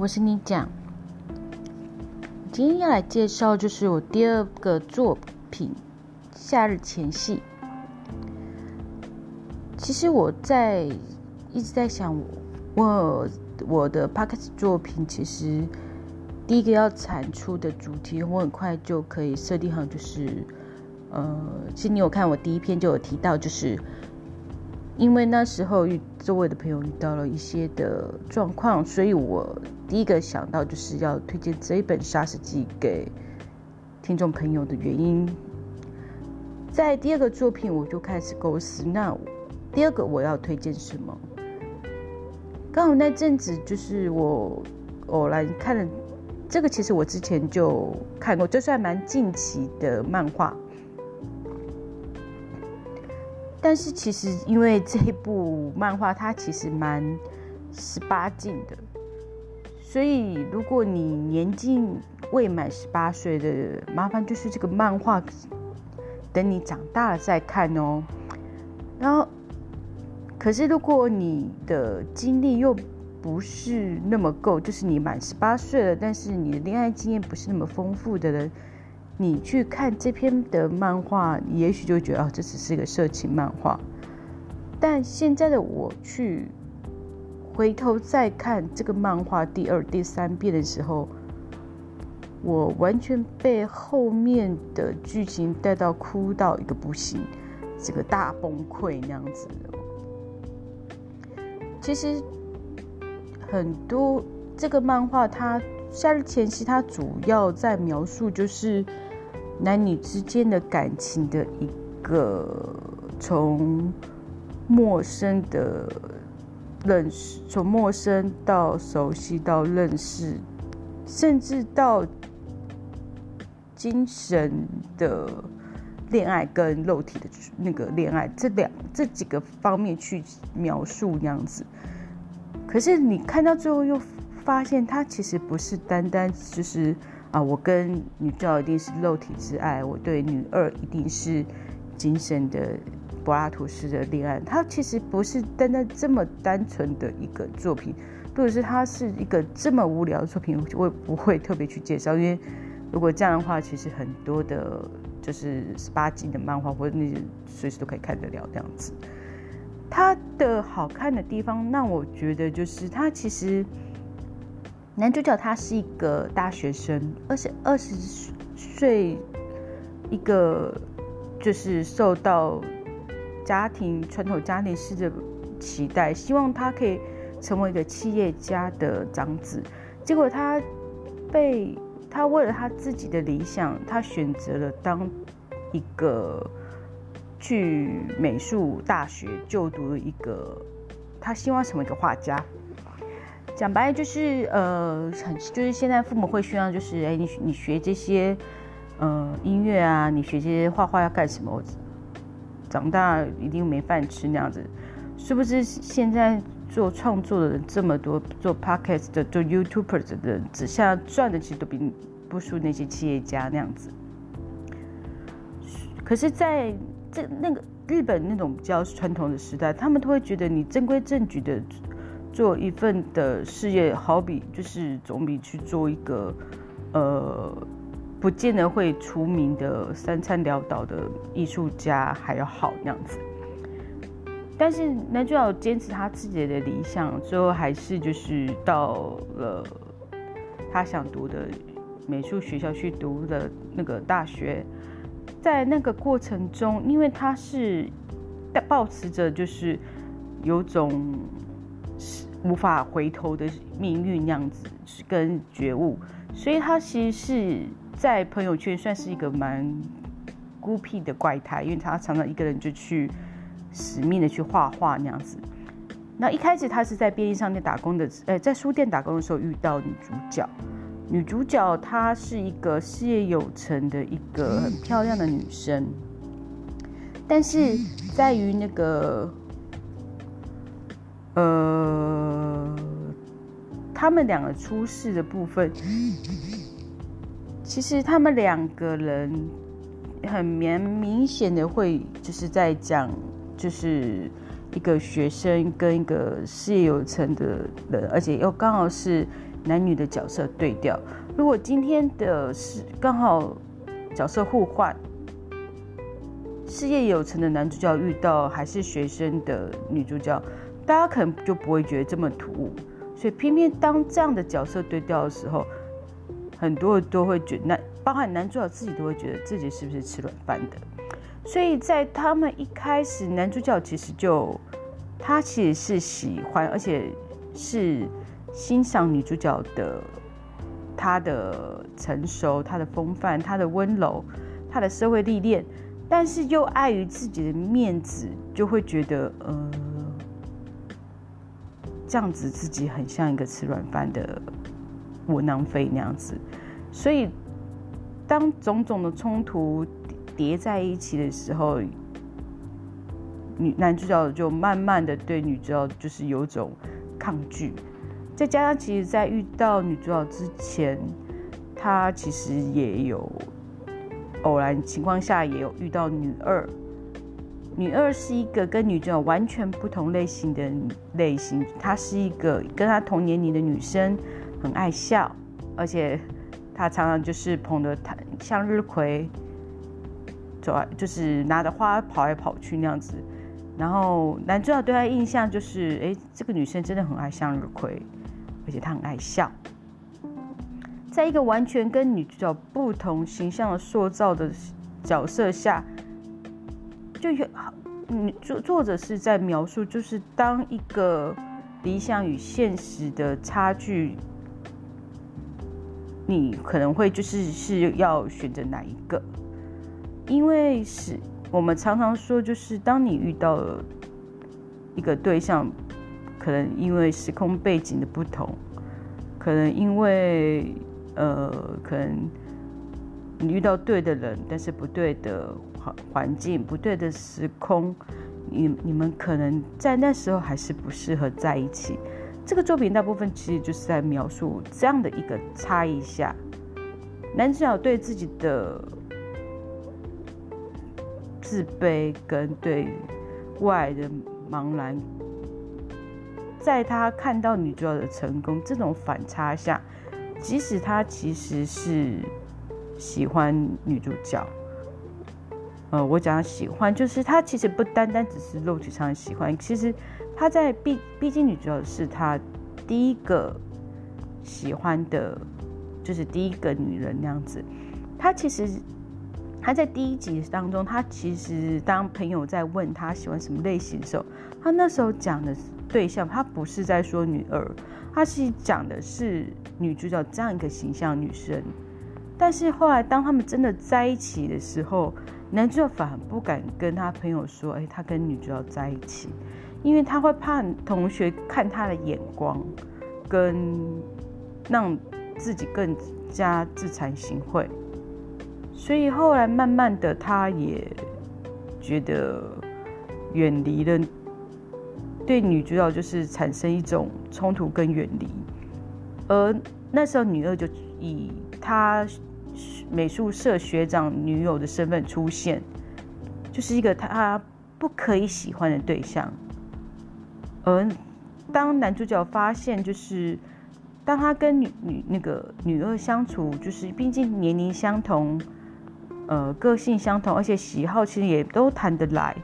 我是你讲。今天要来介绍就是我第二个作品《夏日前戏》。其实我在一直在想，我我的 p o d c a s t 作品其实第一个要产出的主题，我很快就可以设定好，就是呃，其实你有看我第一篇就有提到，就是因为那时候遇周围的朋友遇到了一些的状况，所以我第一个想到就是要推荐这一本《杀死记》给听众朋友的原因。在第二个作品，我就开始构思，那第二个我要推荐什么？刚好那阵子就是我偶然看了这个，其实我之前就看过，就算蛮近期的漫画。但是其实因为这一部漫画，它其实蛮十八禁的，所以如果你年纪未满十八岁的，麻烦就是这个漫画等你长大了再看哦。然后，可是如果你的经历又不是那么够，就是你满十八岁了，但是你的恋爱经验不是那么丰富的人。你去看这篇的漫画，你也许就觉得哦，这只是一个色情漫画。但现在的我去回头再看这个漫画第二、第三遍的时候，我完全被后面的剧情带到哭到一个不行，这个大崩溃那样子。其实很多这个漫画，它夏日前夕，它主要在描述就是。男女之间的感情的一个从陌生的认识，从陌生到熟悉到认识，甚至到精神的恋爱跟肉体的那个恋爱，这两这几个方面去描述那样子。可是你看到最后又发现，它其实不是单单就是。啊，我跟女教一定是肉体之爱，我对女二一定是精神的柏拉图式的恋爱。它其实不是单单这么单纯的一个作品，或者是它是一个这么无聊的作品，我也不会特别去介绍。因为如果这样的话，其实很多的就是十八禁的漫画或者那些随时都可以看得了这样子。它的好看的地方，那我觉得就是它其实。男主角他是一个大学生，二十二十岁，一个就是受到家庭传统家庭式的期待，希望他可以成为一个企业家的长子。结果他被他为了他自己的理想，他选择了当一个去美术大学就读的一个，他希望成为一个画家。讲白就是呃，很就是现在父母会需要就是哎，你你学这些呃音乐啊，你学这些画画要干什么？长大一定没饭吃那样子。是不是现在做创作的人这么多，做 podcast 的做 YouTuber 的人，只下赚的其实都比不输那些企业家那样子。可是在这那个日本那种比较传统的时代，他们都会觉得你正规正矩的。做一份的事业，好比就是总比去做一个，呃，不见得会出名的三餐潦倒的艺术家还要好那样子。但是男主角坚持他自己的理想，最后还是就是到了他想读的美术学校去读的那个大学。在那个过程中，因为他是保持着就是有种。无法回头的命运样子跟觉悟，所以他其实是在朋友圈算是一个蛮孤僻的怪胎，因为他常常一个人就去死命的去画画那样子。那一开始他是在便利商店打工的，呃，在书店打工的时候遇到女主角。女主角她是一个事业有成的一个很漂亮的女生，但是在于那个。呃，他们两个出事的部分，其实他们两个人很明明显的会就是在讲，就是一个学生跟一个事业有成的人，而且又刚好是男女的角色对调。如果今天的是刚好角色互换，事业有成的男主角遇到还是学生的女主角，大家可能就不会觉得这么突兀。所以偏偏当这样的角色对调的时候，很多人都会觉得，包含男主角自己都会觉得自己是不是吃软饭的。所以在他们一开始，男主角其实就他其实是喜欢，而且是欣赏女主角的她的成熟、她的风范、她的温柔、她的社会历练，但是又碍于自己的面子，就会觉得呃。这样子自己很像一个吃软饭的窝囊废那样子，所以当种种的冲突叠在一起的时候，女男主角就慢慢的对女主角就是有种抗拒，再加上其实在遇到女主角之前，他其实也有偶然情况下也有遇到女二。女二是一个跟女主角完全不同类型的类型，她是一个跟她同年龄的女生，很爱笑，而且她常常就是捧着她向日葵，走就是拿着花跑来跑去那样子。然后男主角对她印象就是，哎，这个女生真的很爱向日葵，而且她很爱笑。在一个完全跟女主角不同形象的塑造的角色下。就有好，嗯，作作者是在描述，就是当一个理想与现实的差距，你可能会就是是要选择哪一个？因为是我们常常说，就是当你遇到了一个对象，可能因为时空背景的不同，可能因为呃，可能你遇到对的人，但是不对的。环环境不对的时空，你你们可能在那时候还是不适合在一起。这个作品大部分其实就是在描述这样的一个差异下，男主角对自己的自卑跟对外的茫然，在他看到女主角的成功这种反差下，即使他其实是喜欢女主角。呃，我讲喜欢，就是他其实不单单只是肉体上的喜欢，其实他在毕毕竟女主角是他第一个喜欢的，就是第一个女人那样子。他其实他在第一集当中，他其实当朋友在问他喜欢什么类型的时候，他那时候讲的对象，他不是在说女二，他是讲的是女主角这样一个形象女生。但是后来当他们真的在一起的时候，男主角反而不敢跟他朋友说：“哎，他跟女主角在一起，因为他会怕同学看他的眼光，跟让自己更加自惭形秽。所以后来慢慢的，他也觉得远离了，对女主角就是产生一种冲突跟远离。而那时候女二就以他。美术社学长女友的身份出现，就是一个他不可以喜欢的对象。而当男主角发现，就是当他跟女女那个女二相处，就是毕竟年龄相同，呃，个性相同，而且喜好其实也都谈得来，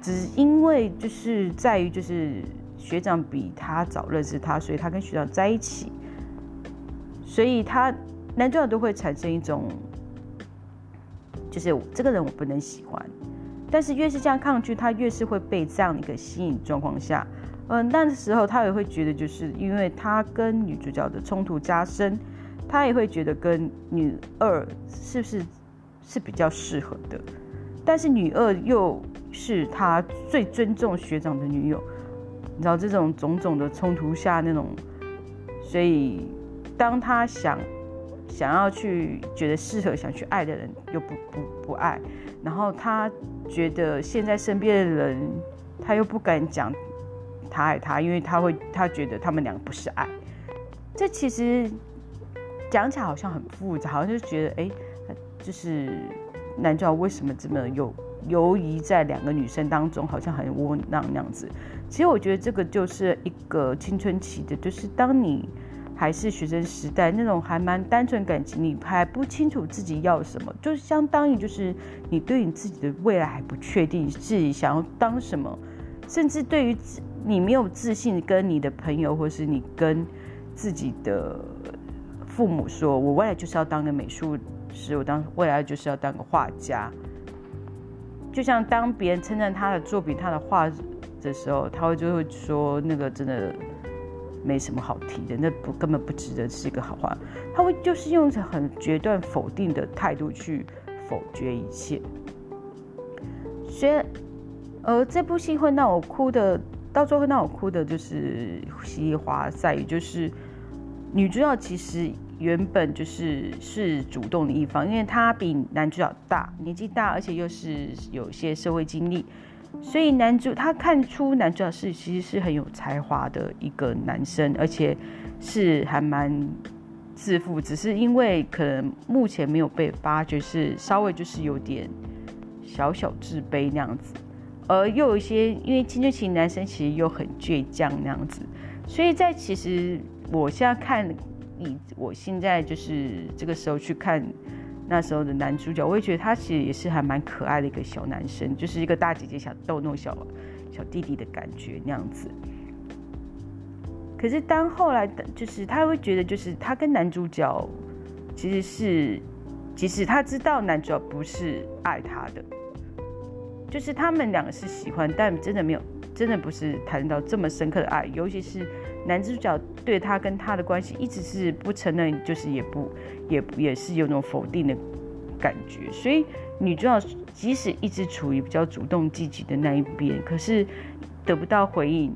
只因为就是在于就是学长比他早认识他，所以他跟学长在一起，所以他。男主角都会产生一种，就是这个人我不能喜欢，但是越是这样抗拒，他越是会被这样的一个吸引状况下，嗯，那时候他也会觉得，就是因为他跟女主角的冲突加深，他也会觉得跟女二是不是是比较适合的，但是女二又是他最尊重学长的女友，你知道这种种种的冲突下那种，所以当他想。想要去觉得适合想去爱的人又不不不爱，然后他觉得现在身边的人他又不敢讲他爱他，因为他会他觉得他们两个不是爱。这其实讲起来好像很复杂，好像就觉得哎，就是男主角为什么这么有犹疑在两个女生当中，好像很窝囊那样子。其实我觉得这个就是一个青春期的，就是当你。还是学生时代那种还蛮单纯感情，你还不清楚自己要什么，就相当于就是你对你自己的未来还不确定，自己想要当什么，甚至对于你没有自信，跟你的朋友或是你跟自己的父母说，我未来就是要当个美术师，我当未来就是要当个画家。就像当别人称赞他的作品、他的画的时候，他会就会说那个真的。没什么好提的，那不根本不值得是一个好话。他会就是用很决断否定的态度去否决一切。虽然，呃，这部戏会让我哭的，到最后会让我哭的就是稀里哗在于就是女主角其实原本就是是主动的一方，因为她比男主角大，年纪大，而且又是有些社会经历。所以男主他看出男主角是其实是很有才华的一个男生，而且是还蛮自负，只是因为可能目前没有被发掘，是稍微就是有点小小自卑那样子，而又有一些因为青春期男生其实又很倔强那样子，所以在其实我现在看以我现在就是这个时候去看。那时候的男主角，我也觉得他其实也是还蛮可爱的一个小男生，就是一个大姐姐想逗弄小小弟弟的感觉那样子。可是当后来的，就是他会觉得，就是他跟男主角其实是，即使他知道男主角不是爱他的，就是他们两个是喜欢，但真的没有，真的不是谈到这么深刻的爱，尤其是。男主角对他跟他的关系一直是不承认，就是也不也也是有种否定的感觉，所以女主角即使一直处于比较主动积极的那一边，可是得不到回应，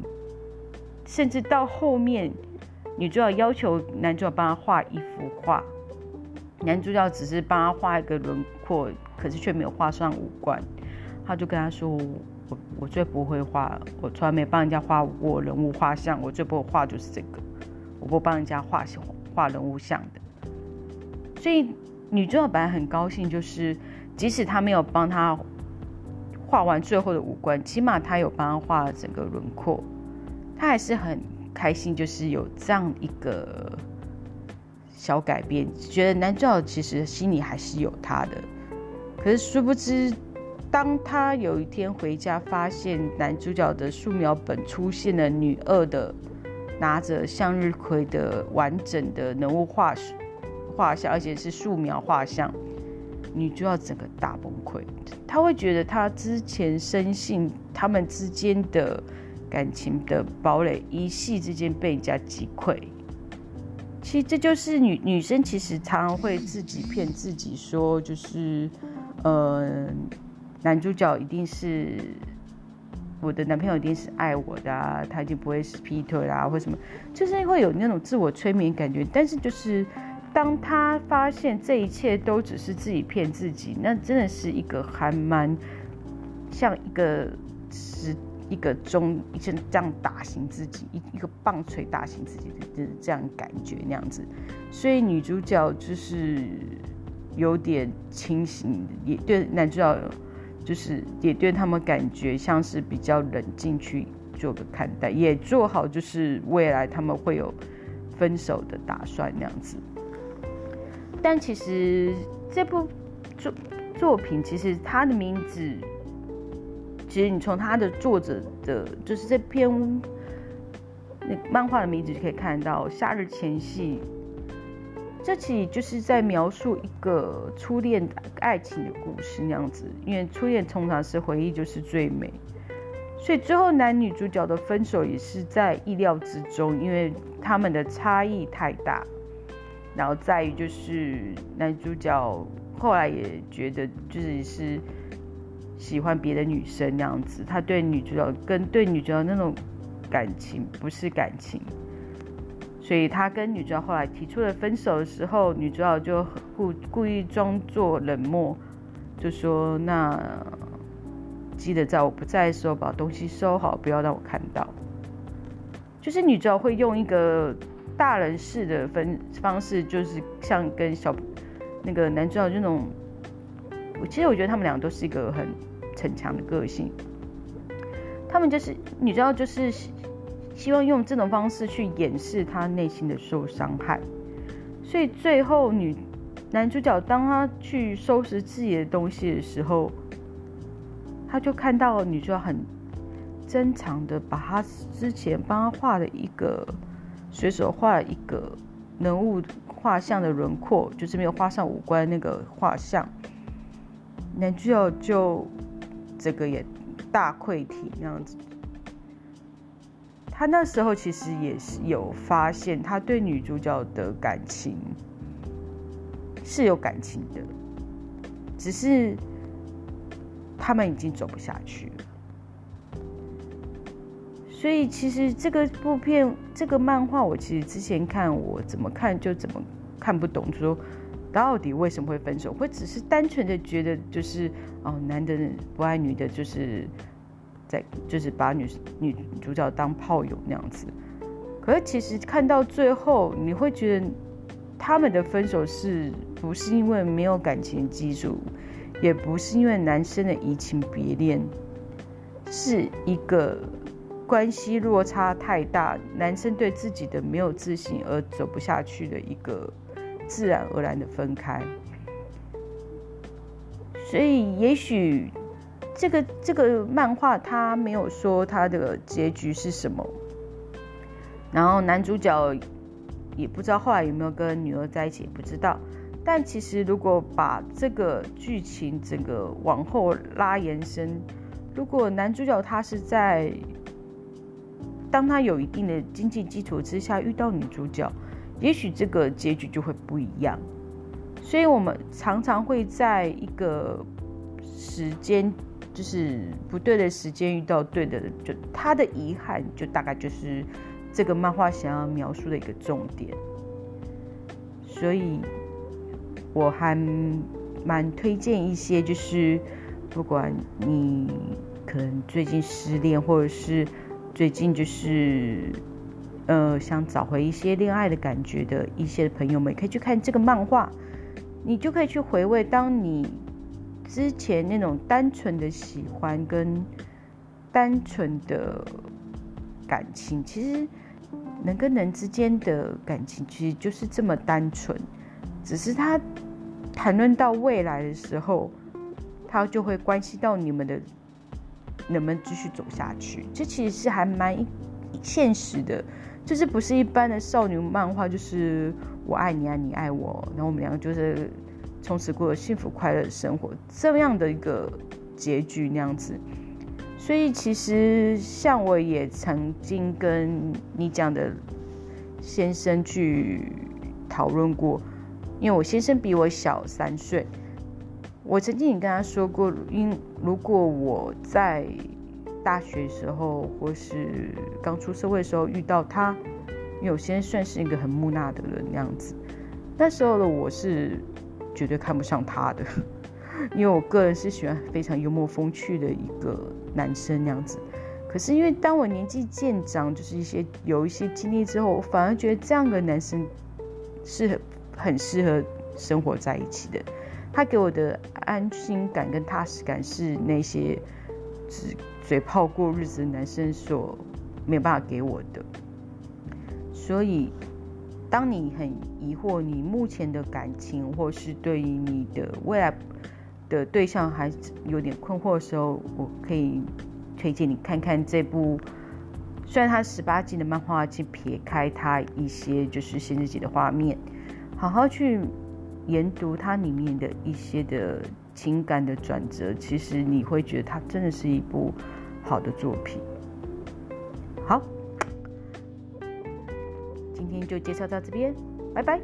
甚至到后面，女主角要求男主角帮她画一幅画，男主角只是帮她画一个轮廓，可是却没有画上五官，他就跟她说。我我最不会画，我从来没帮人家画过人物画像，我最不会画就是这个，我不帮人家画画人物像的。所以女主角本来很高兴，就是即使他没有帮他画完最后的五官，起码他有帮他画整个轮廓，他还是很开心，就是有这样一个小改变，觉得男主角其实心里还是有他的，可是殊不知。当他有一天回家，发现男主角的素描本出现了女二的拿着向日葵的完整的人物画画像，而且是素描画像，女主角整个大崩溃。他会觉得他之前深信他们之间的感情的堡垒，一夕之间被人家击溃。其实这就是女女生其实常常会自己骗自己说，就是呃。男主角一定是我的男朋友，一定是爱我的啊，他就不会是劈腿啦，或什么，就是会有那种自我催眠感觉。但是就是当他发现这一切都只是自己骗自己，那真的是一个还蛮像一个是一个钟，一阵这样打醒自己，一一个棒槌打醒自己的这样感觉那样子。所以女主角就是有点清醒，也对男主角。就是也对他们感觉像是比较冷静去做个看待，也做好就是未来他们会有分手的打算那样子。但其实这部作作品，其实它的名字，其实你从它的作者的，就是这篇那漫画的名字就可以看到《夏日前夕》。这起就是在描述一个初恋爱情的故事那样子，因为初恋通常是回忆就是最美，所以最后男女主角的分手也是在意料之中，因为他们的差异太大。然后在于就是男主角后来也觉得就是是喜欢别的女生那样子，他对女主角跟对女主角那种感情不是感情。所以他跟女主角后来提出了分手的时候，女主角就故故意装作冷漠，就说：“那记得在我不在的时候把东西收好，不要让我看到。”就是女主角会用一个大人式的分方式，就是像跟小那个男主角这种，我其实我觉得他们俩都是一个很逞强的个性。他们就是女主角就是。希望用这种方式去掩饰他内心的受伤害。所以最后女男主角当他去收拾自己的东西的时候，他就看到女主角很珍藏的把他之前帮他画的一个随手画了一个人物画像的轮廓，就是没有画上五官那个画像，男主角就这个也大溃体那样子。他那时候其实也是有发现，他对女主角的感情是有感情的，只是他们已经走不下去了。所以其实这个部片、这个漫画，我其实之前看，我怎么看就怎么看不懂，说到底为什么会分手，会只是单纯的觉得就是哦，男的不爱女的，就是。在就是把女女主角当炮友那样子，可是其实看到最后，你会觉得他们的分手是不是因为没有感情基础，也不是因为男生的移情别恋，是一个关系落差太大，男生对自己的没有自信而走不下去的一个自然而然的分开，所以也许。这个这个漫画他没有说他的结局是什么，然后男主角也不知道后来有没有跟女儿在一起，不知道。但其实如果把这个剧情整个往后拉延伸，如果男主角他是在当他有一定的经济基础之下遇到女主角，也许这个结局就会不一样。所以我们常常会在一个时间。就是不对的时间遇到对的，就他的遗憾，就大概就是这个漫画想要描述的一个重点。所以我还蛮推荐一些，就是不管你可能最近失恋，或者是最近就是呃想找回一些恋爱的感觉的一些朋友们，可以去看这个漫画，你就可以去回味当你。之前那种单纯的喜欢跟单纯的感情，其实人跟人之间的感情其实就是这么单纯，只是他谈论到未来的时候，他就会关系到你们的能不能继续走下去。这其实是还蛮现实的，就是不是一般的少女漫画，就是我爱你啊，你爱我，然后我们两个就是。从此过幸福快乐的生活，这样的一个结局那样子。所以其实像我也曾经跟你讲的先生去讨论过，因为我先生比我小三岁，我曾经也跟他说过，因如果我在大学时候或是刚出社会的时候遇到他，因为我先生算是一个很木讷的人那样子，那时候的我是。绝对看不上他的，因为我个人是喜欢非常幽默风趣的一个男生那样子。可是因为当我年纪渐长，就是一些有一些经历之后，我反而觉得这样的男生是很适合生活在一起的。他给我的安心感跟踏实感是那些只嘴炮过日子的男生所没有办法给我的。所以。当你很疑惑，你目前的感情，或是对于你的未来的对象还有点困惑的时候，我可以推荐你看看这部。虽然它十八禁的漫画，去撇开它一些就是限制级的画面，好好去研读它里面的一些的情感的转折，其实你会觉得它真的是一部好的作品。天就介绍到这边，拜拜。